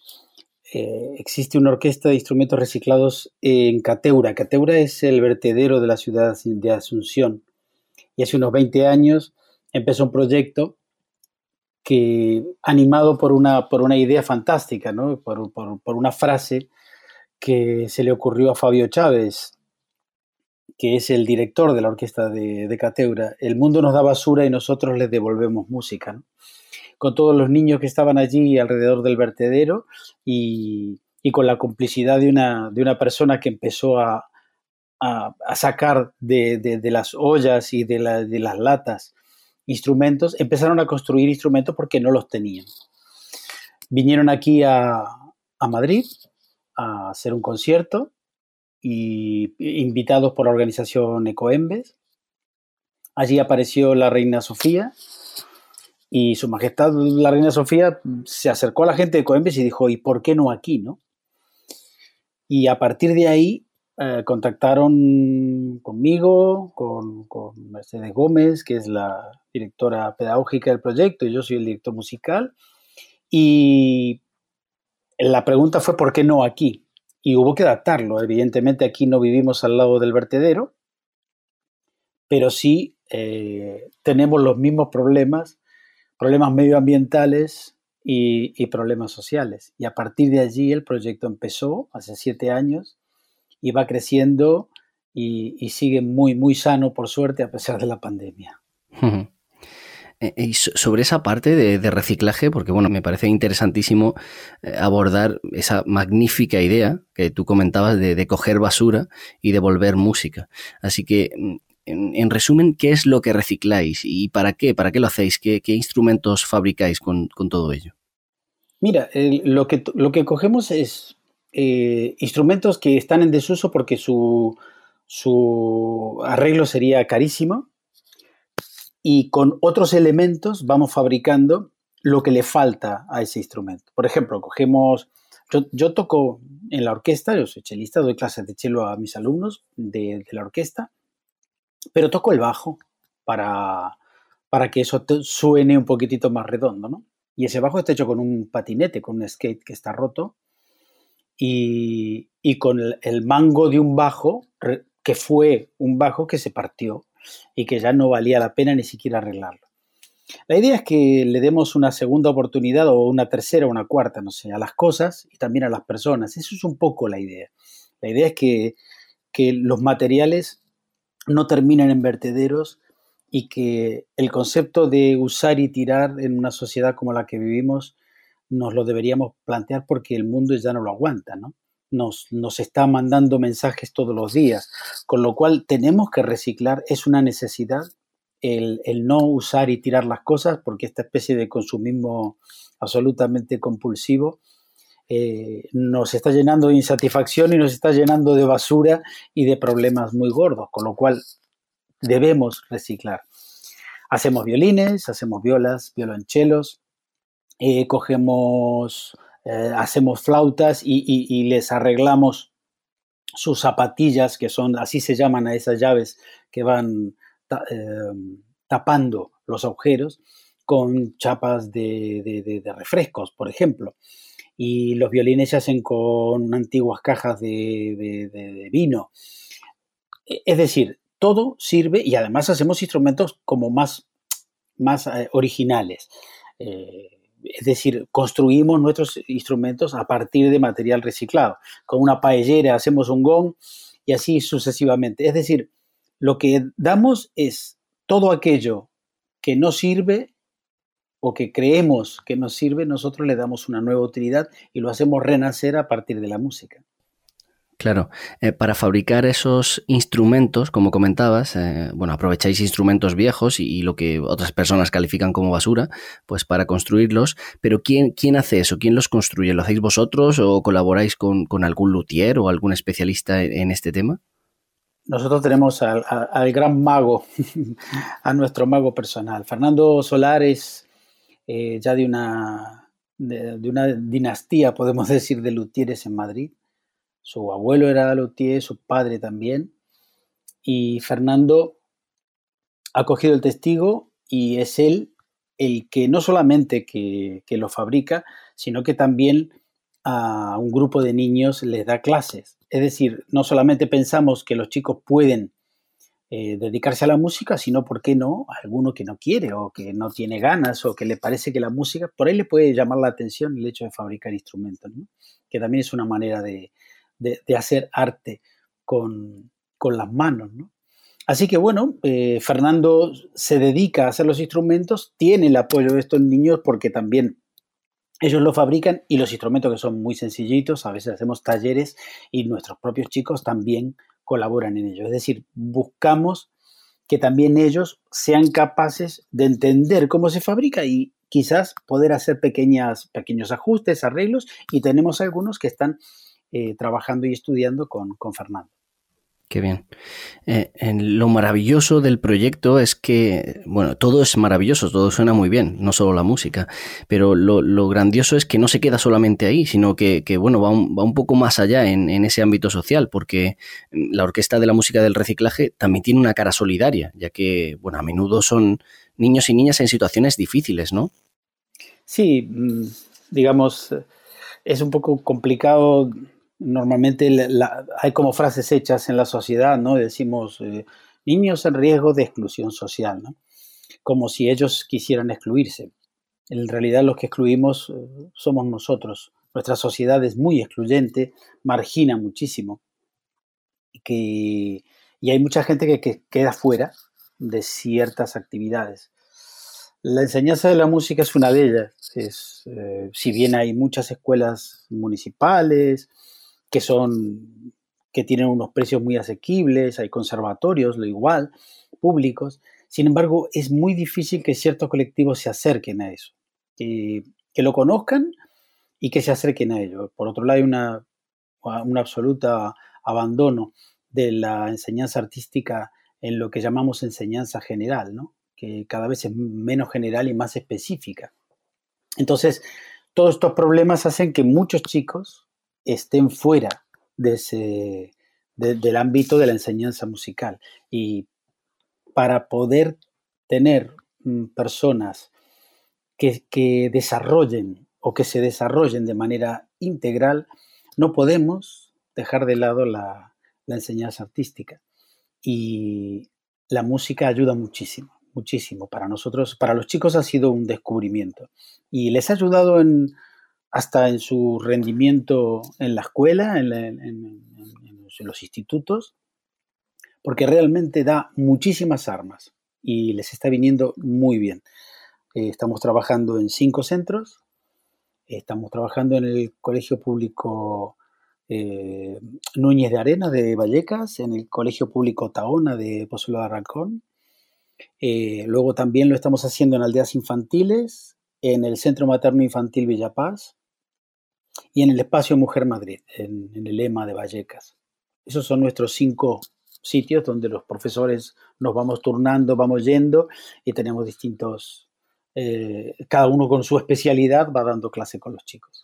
eh, existe una orquesta de instrumentos reciclados en Cateura. Cateura es el vertedero de la ciudad de Asunción. Y hace unos 20 años empezó un proyecto que, animado por una, por una idea fantástica, ¿no? por, por una frase que se le ocurrió a Fabio Chávez, que es el director de la orquesta de, Cateura, el mundo nos da basura y nosotros les devolvemos música. Con todos los niños que estaban allí alrededor del vertedero y, con la complicidad de una, de una persona que empezó a, sacar de, las ollas y de, las latas instrumentos, empezaron a construir instrumentos porque no los tenían. Vinieron aquí a, a Madrid a hacer un concierto y invitados por la organización Ecoembes. Allí apareció la reina Sofía y su majestad la reina Sofía se acercó a la gente de Ecoembes y dijo, ¿y por qué no aquí? ¿no? Y a partir de ahí eh, contactaron conmigo, con, con, Mercedes Gómez, que es la directora pedagógica del proyecto, y yo soy el director musical. Y la pregunta fue, ¿por qué no aquí? Y hubo que adaptarlo. Evidentemente aquí no vivimos al lado del vertedero, pero sí eh, tenemos los mismos problemas, problemas medioambientales y, problemas sociales. Y a partir de allí el proyecto empezó hace siete años y va creciendo y, y sigue muy, muy sano, por suerte, a pesar de la pandemia. Eh, y sobre esa parte de, reciclaje, porque bueno, me parece interesantísimo eh, abordar esa magnífica idea que tú comentabas de, coger basura y devolver música. Así que, mm, en, resumen, ¿qué es lo que recicláis y para qué? ¿Para qué lo hacéis? ¿Qué, instrumentos fabricáis con, todo ello? Mira, lo, que, lo que cogemos es eh, instrumentos que están en desuso porque su, su arreglo sería carísimo y con otros elementos vamos fabricando lo que le falta a ese instrumento. Por ejemplo, cogemos, yo, toco en la orquesta, yo soy chelista, doy clases de chelo a mis alumnos de, la orquesta, pero toco el bajo para, para que eso suene un poquitito más redondo, ¿no? Y ese bajo está hecho con un patinete, con un skate que está roto y, y con el mango de un bajo que fue un bajo que se partió y que ya no valía la pena ni siquiera arreglarlo. La idea es que le demos una segunda oportunidad o una tercera o una cuarta, no sé, a las cosas y también a las personas. Eso es un poco la idea. La idea es que, que los materiales no terminen en vertederos y que el concepto de usar y tirar en una sociedad como la que vivimos nos lo deberíamos plantear porque el mundo ya no lo aguanta, ¿no? Nos, nos está mandando mensajes todos los días, con lo cual tenemos que reciclar, es una necesidad el, no usar y tirar las cosas, porque esta especie de consumismo absolutamente compulsivo eh, nos está llenando de insatisfacción y nos está llenando de basura y de problemas muy gordos, con lo cual debemos reciclar. Hacemos violines, hacemos violas, violonchelos, eh, cogemos eh, hacemos flautas y, les arreglamos sus zapatillas, que son, así se llaman a esas llaves que van em, tapando los agujeros, con chapas de, refrescos, por ejemplo. Y los violines se hacen con antiguas cajas de, vino. E, es decir, todo sirve y además hacemos instrumentos como más, más eh, originales. Eh, es decir, construimos nuestros instrumentos a partir de material reciclado. Con una paellera hacemos un gong y así sucesivamente. Es decir, lo que damos es todo aquello que no sirve o que creemos que nos sirve, nosotros le damos una nueva utilidad y lo hacemos renacer a partir de la música. Claro, eh, para fabricar esos instrumentos, como comentabas, eh, bueno, aprovecháis instrumentos viejos y, lo que otras personas califican como basura, pues para construirlos, pero ¿quién, quién hace eso? ¿Quién los construye? ¿Lo hacéis vosotros o colaboráis con, algún luthier o algún especialista en, este tema? Nosotros tenemos al, gran mago, a nuestro mago personal. Fernando Solares, eh, ya de una, de una dinastía, podemos decir, de luthieres en Madrid su abuelo era luthier, su padre también. Y Fernando ha cogido el testigo y es él el que no solamente que, lo fabrica, sino que también a un grupo de niños les da clases. Es decir, no solamente pensamos que los chicos pueden eh, dedicarse a la música, sino, ¿por qué no? A alguno que no quiere o que no tiene ganas o que le parece que la música, por ahí le puede llamar la atención el hecho de fabricar instrumentos, que también es una manera de, de, hacer arte con, con las manos. ¿no? Así que bueno, eh, Fernando se dedica a hacer los instrumentos, tiene el apoyo de estos niños porque también ellos lo fabrican y los instrumentos que son muy sencillitos, a veces hacemos talleres y nuestros propios chicos también colaboran en ello. Es decir, buscamos que también ellos sean capaces de entender cómo se fabrica y quizás poder hacer pequeñas, pequeños ajustes, arreglos y tenemos algunos que están eh, trabajando y estudiando con, con Fernando. Qué bien. Eh, en lo maravilloso del proyecto es que, bueno, todo es maravilloso, todo suena muy bien, no solo la música, pero lo, grandioso es que no se queda solamente ahí, sino que, bueno, va un, va un, poco más allá en, ese ámbito social, porque la Orquesta de la Música del Reciclaje también tiene una cara solidaria, ya que, bueno, a menudo son niños y niñas en situaciones difíciles, ¿no? Sí, mm, digamos, es un poco complicado normalmente hay como frases hechas en la sociedad, ¿no? Decimos eh, niños en riesgo de exclusión social, ¿no? Como si ellos quisieran excluirse. En realidad los que excluimos eh, somos nosotros. Nuestra sociedad es muy excluyente, margina muchísimo. Y, que, y hay mucha gente que, queda fuera de ciertas actividades. La enseñanza de la música es una de ellas. Es, eh, si bien hay muchas escuelas municipales, que son que tienen unos precios muy asequibles, hay conservatorios, lo igual, públicos. Sin embargo, es muy difícil que ciertos colectivos se acerquen a eso, que, lo conozcan y que se acerquen a ello. Por otro lado, hay una, un absoluto abandono de la enseñanza artística en lo que llamamos enseñanza general, ¿no? que cada vez es menos general y más específica. Entonces, todos estos problemas hacen que muchos chicos estén fuera de ese, del ámbito de la enseñanza musical. Y para poder tener mm, personas que, desarrollen o que se desarrollen de manera integral, no podemos dejar de lado la, la enseñanza artística. Y la música ayuda muchísimo, muchísimo. Para nosotros, para los chicos ha sido un descubrimiento. Y les ha ayudado en, hasta en su rendimiento en la escuela, en, los institutos, porque realmente da muchísimas armas y les está viniendo muy bien. Eh, estamos trabajando en cinco centros, estamos trabajando en el Colegio Público eh, Núñez de Arena de Vallecas, en el Colegio Público Taona de Pozuelo de Arrancón. Eh, luego también lo estamos haciendo en aldeas infantiles, en el Centro Materno Infantil Villapaz, y en el espacio Mujer Madrid, en, el EMA de Vallecas. Esos son nuestros cinco sitios donde los profesores nos vamos turnando, vamos yendo y tenemos distintos, eh, cada uno con su especialidad va dando clase con los chicos.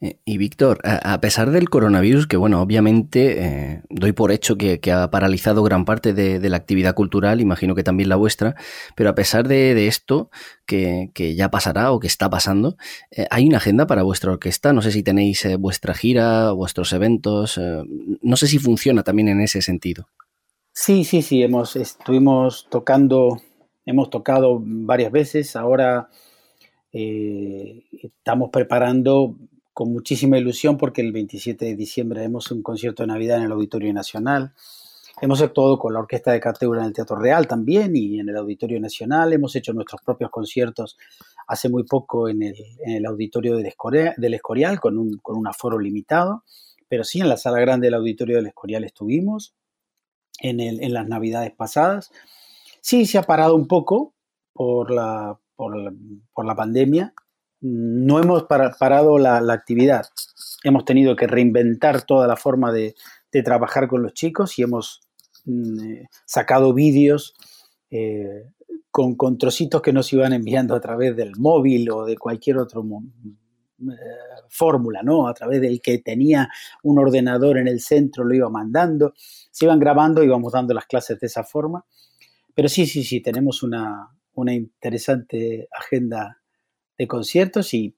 Eh, y Víctor, a pesar del coronavirus, que bueno, obviamente eh, doy por hecho que, ha paralizado gran parte de, la actividad cultural, imagino que también la vuestra, pero a pesar de, esto, que, ya pasará o que está pasando, eh, ¿hay una agenda para vuestra orquesta? No sé si tenéis vuestra gira, vuestros eventos, no sé si funciona también en ese sentido. Sí, sí, sí, estuvimos tocando, hemos tocado varias veces, ahora estamos preparando con muchísima ilusión porque el 27 de diciembre haremos un concierto de Navidad en el Auditorio Nacional. Hemos actuado con la Orquesta de Cateura en el Teatro Real también y en el Auditorio Nacional. Hemos hecho nuestros propios conciertos hace muy poco en el, Auditorio del Escorial, con un, con un aforo limitado, pero sí en la Sala Grande del Auditorio del Escorial estuvimos en, en las Navidades pasadas. Sí, se ha parado un poco por la, por la pandemia, no hemos parado la, actividad. Hemos tenido que reinventar toda la forma de, trabajar con los chicos y hemos mm, eh, sacado vídeos eh, con, trocitos que nos iban enviando a través del móvil o de cualquier otra eh, fórmula, ¿no? A través del que tenía un ordenador en el centro lo iba mandando, se iban grabando íbamos dando las clases de esa forma. Pero sí, sí, sí, tenemos una interesante agenda de conciertos y,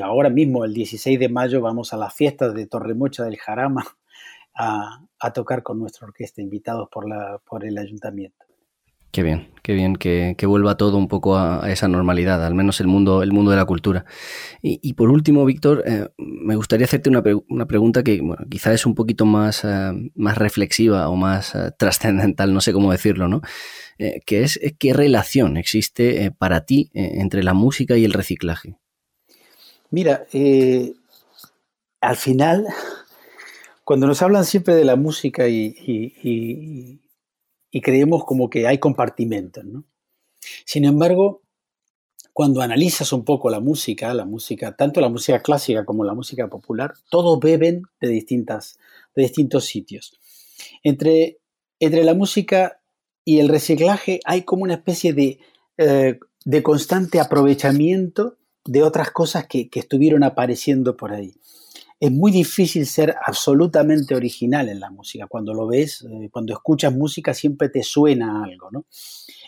ahora mismo, el 16 de mayo, vamos a las fiestas de Torremocha del Jarama a, tocar con nuestra orquesta, invitados por, la, por el ayuntamiento. Qué bien, qué bien que, vuelva todo un poco a, esa normalidad, al menos el mundo, el mundo de la cultura. Y, por último, Víctor, eh, me gustaría hacerte una, pregunta que bueno, quizá es un poquito más, eh, más reflexiva o más eh, trascendental, no sé cómo decirlo, ¿no? Que es qué relación existe para ti entre la música y el reciclaje. Mira, al final, cuando nos hablan siempre de la música y y creemos como que hay compartimentos. ¿no? Sin embargo, cuando analizas un poco la música, la música, tanto la música clásica como la música popular, todos beben de, distintas, de distintos sitios. Entre, entre la música y el reciclaje hay como una especie de, eh, de constante aprovechamiento de otras cosas que, que estuvieron apareciendo por ahí es muy difícil ser absolutamente original en la música. Cuando lo ves, eh, cuando escuchas música siempre te suena algo, ¿no?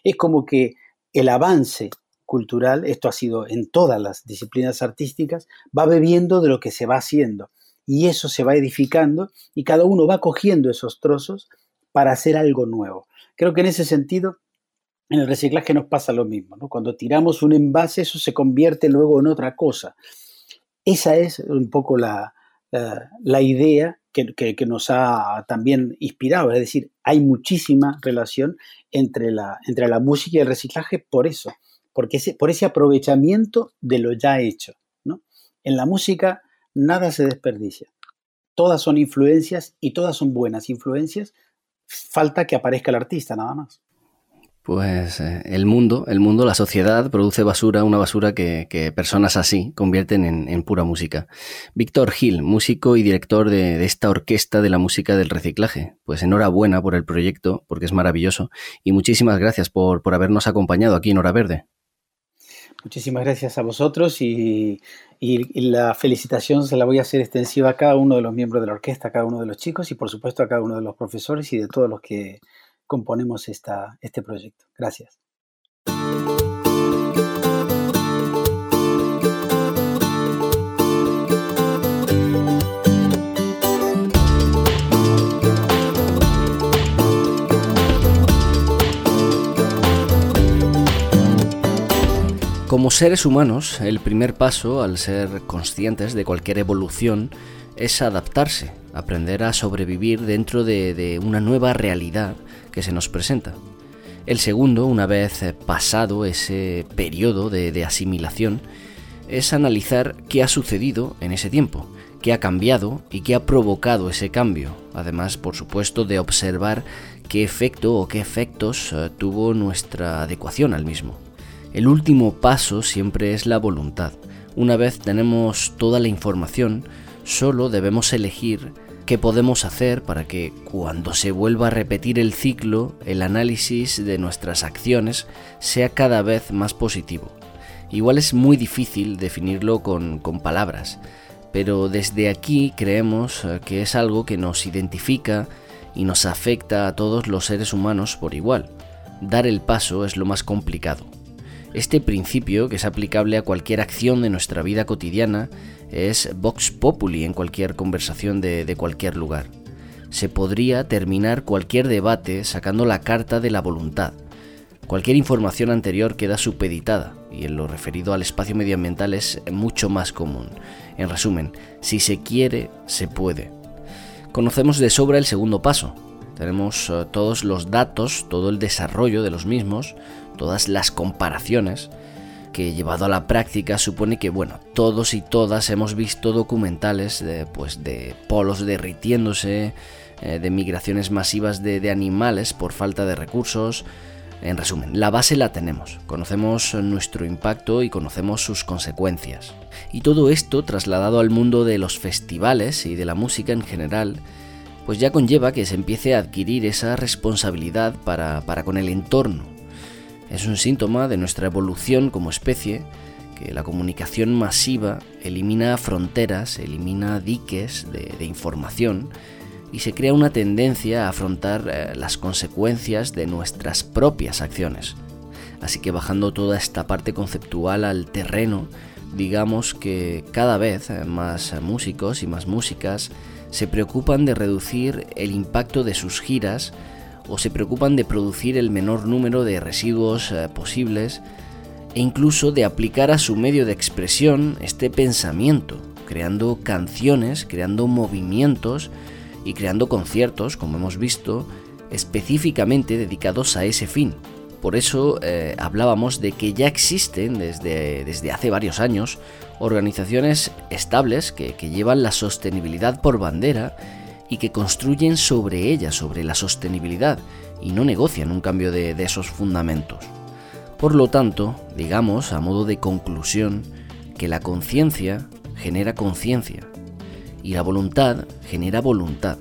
Es como que el avance cultural, esto ha sido en todas las disciplinas artísticas, va bebiendo de lo que se va haciendo y eso se va edificando y cada uno va cogiendo esos trozos para hacer algo nuevo. Creo que en ese sentido en el reciclaje nos pasa lo mismo, ¿no? Cuando tiramos un envase eso se convierte luego en otra cosa. Esa es un poco la, eh, la idea que, nos ha también inspirado. Es decir, hay muchísima relación entre la, entre la música y el reciclaje por eso, porque por ese aprovechamiento de lo ya hecho. ¿no? En la música nada se desperdicia. Todas son influencias y todas son buenas influencias. Falta que aparezca el artista, nada más. Pues eh, el mundo, el mundo, la sociedad produce basura, una basura que, personas así convierten en, pura música. Víctor Gil, músico y director de, esta orquesta de la música del reciclaje. Pues enhorabuena por el proyecto, porque es maravilloso, y muchísimas gracias por, habernos acompañado aquí en Hora Verde. Muchísimas gracias a vosotros y, la felicitación se la voy a hacer extensiva a cada uno de los miembros de la orquesta, a cada uno de los chicos y por supuesto a cada uno de los profesores y de todos los que componemos esta, este proyecto. Gracias. Como seres humanos, el primer paso al ser conscientes de cualquier evolución es adaptarse, aprender a sobrevivir dentro de, una nueva realidad que se nos presenta. El segundo, una vez pasado ese periodo de, asimilación, es analizar qué ha sucedido en ese tiempo, qué ha cambiado y qué ha provocado ese cambio. Además, por supuesto, de observar qué efecto o qué efectos eh, tuvo nuestra adecuación al mismo. El último paso siempre es la voluntad. Una vez tenemos toda la información, solo debemos elegir qué podemos hacer para que cuando se vuelva a repetir el ciclo, el análisis de nuestras acciones sea cada vez más positivo. Igual es muy difícil definirlo con, palabras, pero desde aquí creemos eh, que es algo que nos identifica y nos afecta a todos los seres humanos por igual. Dar el paso es lo más complicado. Este principio, que es aplicable a cualquier acción de nuestra vida cotidiana, es vox populi en cualquier conversación de, cualquier lugar. Se podría terminar cualquier debate sacando la carta de la voluntad. Cualquier información anterior queda supeditada y en lo referido al espacio medioambiental es mucho más común. En resumen, si se quiere, se puede. Conocemos de sobra el segundo paso. Tenemos eh, todos los datos, todo el desarrollo de los mismos, todas las comparaciones, que llevado a la práctica supone que, bueno, todos y todas hemos visto documentales de, pues, de polos derritiéndose, eh, de migraciones masivas de, de animales por falta de recursos. En resumen, la base la tenemos, conocemos nuestro impacto y conocemos sus consecuencias. Y todo esto trasladado al mundo de los festivales y de la música en general, pues ya conlleva que se empiece a adquirir esa responsabilidad para, para con el entorno, es un síntoma de nuestra evolución como especie que la comunicación masiva elimina fronteras, elimina diques de, información y se crea una tendencia a afrontar eh, las consecuencias de nuestras propias acciones. Así que bajando toda esta parte conceptual al terreno, digamos que cada vez más músicos y más músicas se preocupan de reducir el impacto de sus giras o se preocupan de producir el menor número de residuos eh, posibles e incluso de aplicar a su medio de expresión este pensamiento, creando canciones, creando movimientos y creando conciertos, como hemos visto, específicamente dedicados a ese fin. Por eso eh, hablábamos de que ya existen desde, desde, hace varios años organizaciones estables que, llevan la sostenibilidad por bandera y que construyen sobre ella, sobre la sostenibilidad, y no negocian un cambio de esos fundamentos. Por lo tanto, digamos, a modo de conclusión, que la conciencia genera conciencia y la voluntad genera voluntad.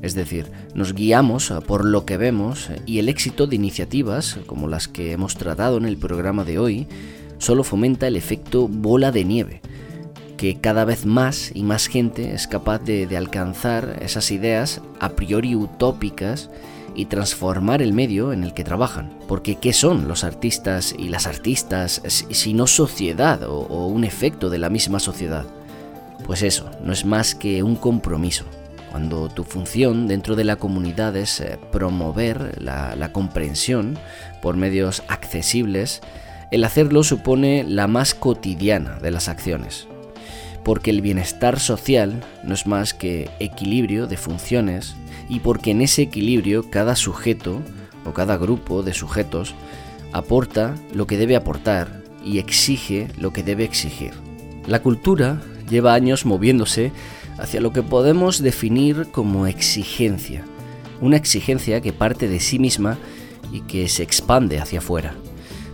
Es decir, nos guiamos por lo que vemos y el éxito de iniciativas como las que hemos tratado en el programa de hoy solo fomenta el efecto bola de nieve, que cada vez más y más gente es capaz de, alcanzar esas ideas a priori utópicas y transformar el medio en el que trabajan. Porque ¿qué son los artistas y las artistas si no sociedad o un efecto de la misma sociedad? Pues eso, no es más que un compromiso cuando tu función dentro de la comunidad es eh, promover la, comprensión por medios accesibles, el hacerlo supone la más cotidiana de las acciones, porque el bienestar social no es más que equilibrio de funciones y porque en ese equilibrio cada sujeto o cada grupo de sujetos aporta lo que debe aportar y exige lo que debe exigir. La cultura lleva años moviéndose hacia lo que podemos definir como exigencia, una exigencia que parte de sí misma y que se expande hacia afuera,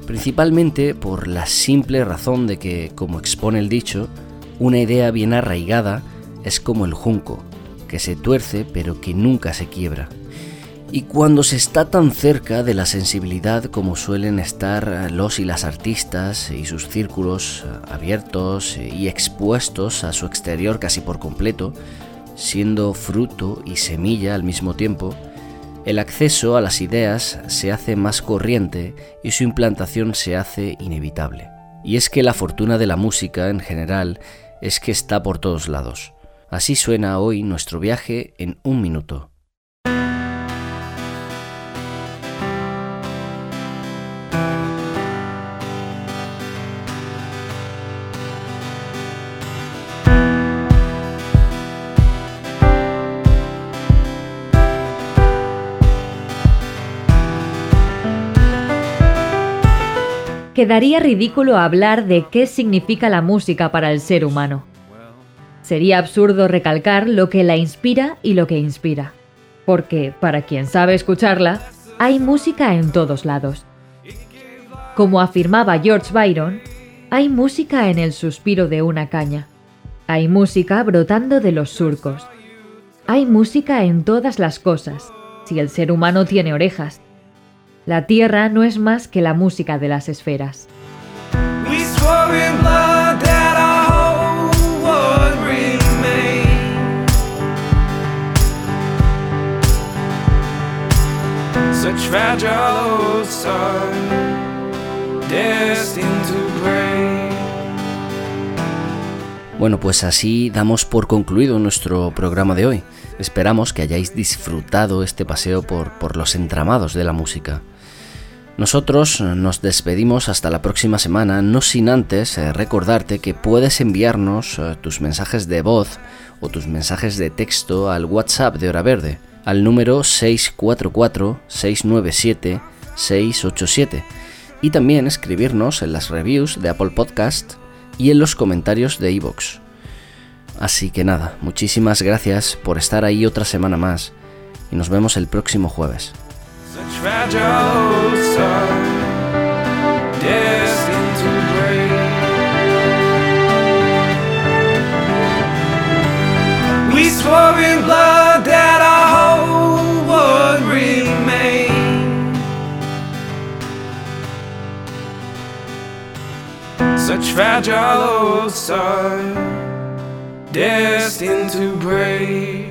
principalmente por la simple razón de que, como expone el dicho, una idea bien arraigada es como el junco, que se tuerce pero que nunca se quiebra. Y cuando se está tan cerca de la sensibilidad como suelen estar los y las artistas y sus círculos abiertos y expuestos a su exterior casi por completo, siendo fruto y semilla al mismo tiempo, el acceso a las ideas se hace más corriente y su implantación se hace inevitable. Y es que la fortuna de la música en general es que está por todos lados. Así suena hoy nuestro viaje en un minuto. Quedaría ridículo hablar de qué significa la música para el ser humano. Sería absurdo recalcar lo que la inspira y lo que inspira, porque, para quien sabe escucharla, hay música en todos lados. Como afirmaba George Byron, hay música en el suspiro de una caña, hay música brotando de los surcos, hay música en todas las cosas, si el ser humano tiene orejas, la Tierra no es más que la música de las esferas. Bueno, pues así damos por concluido nuestro programa de hoy. Esperamos que hayáis disfrutado este paseo por, por los entramados de la música. Nosotros nos despedimos hasta la próxima semana, no sin antes eh, recordarte que puedes enviarnos eh, tus mensajes de voz o tus mensajes de texto al WhatsApp de Hora Verde, al número 644-697-687, y también escribirnos en las reviews de Apple Podcast y en los comentarios de iVoox. Así que nada, muchísimas gracias por estar ahí otra semana más, y nos vemos el próximo jueves. Fragile destined to break. We swore in blood that our would remain. Such fragile sun, destined to break.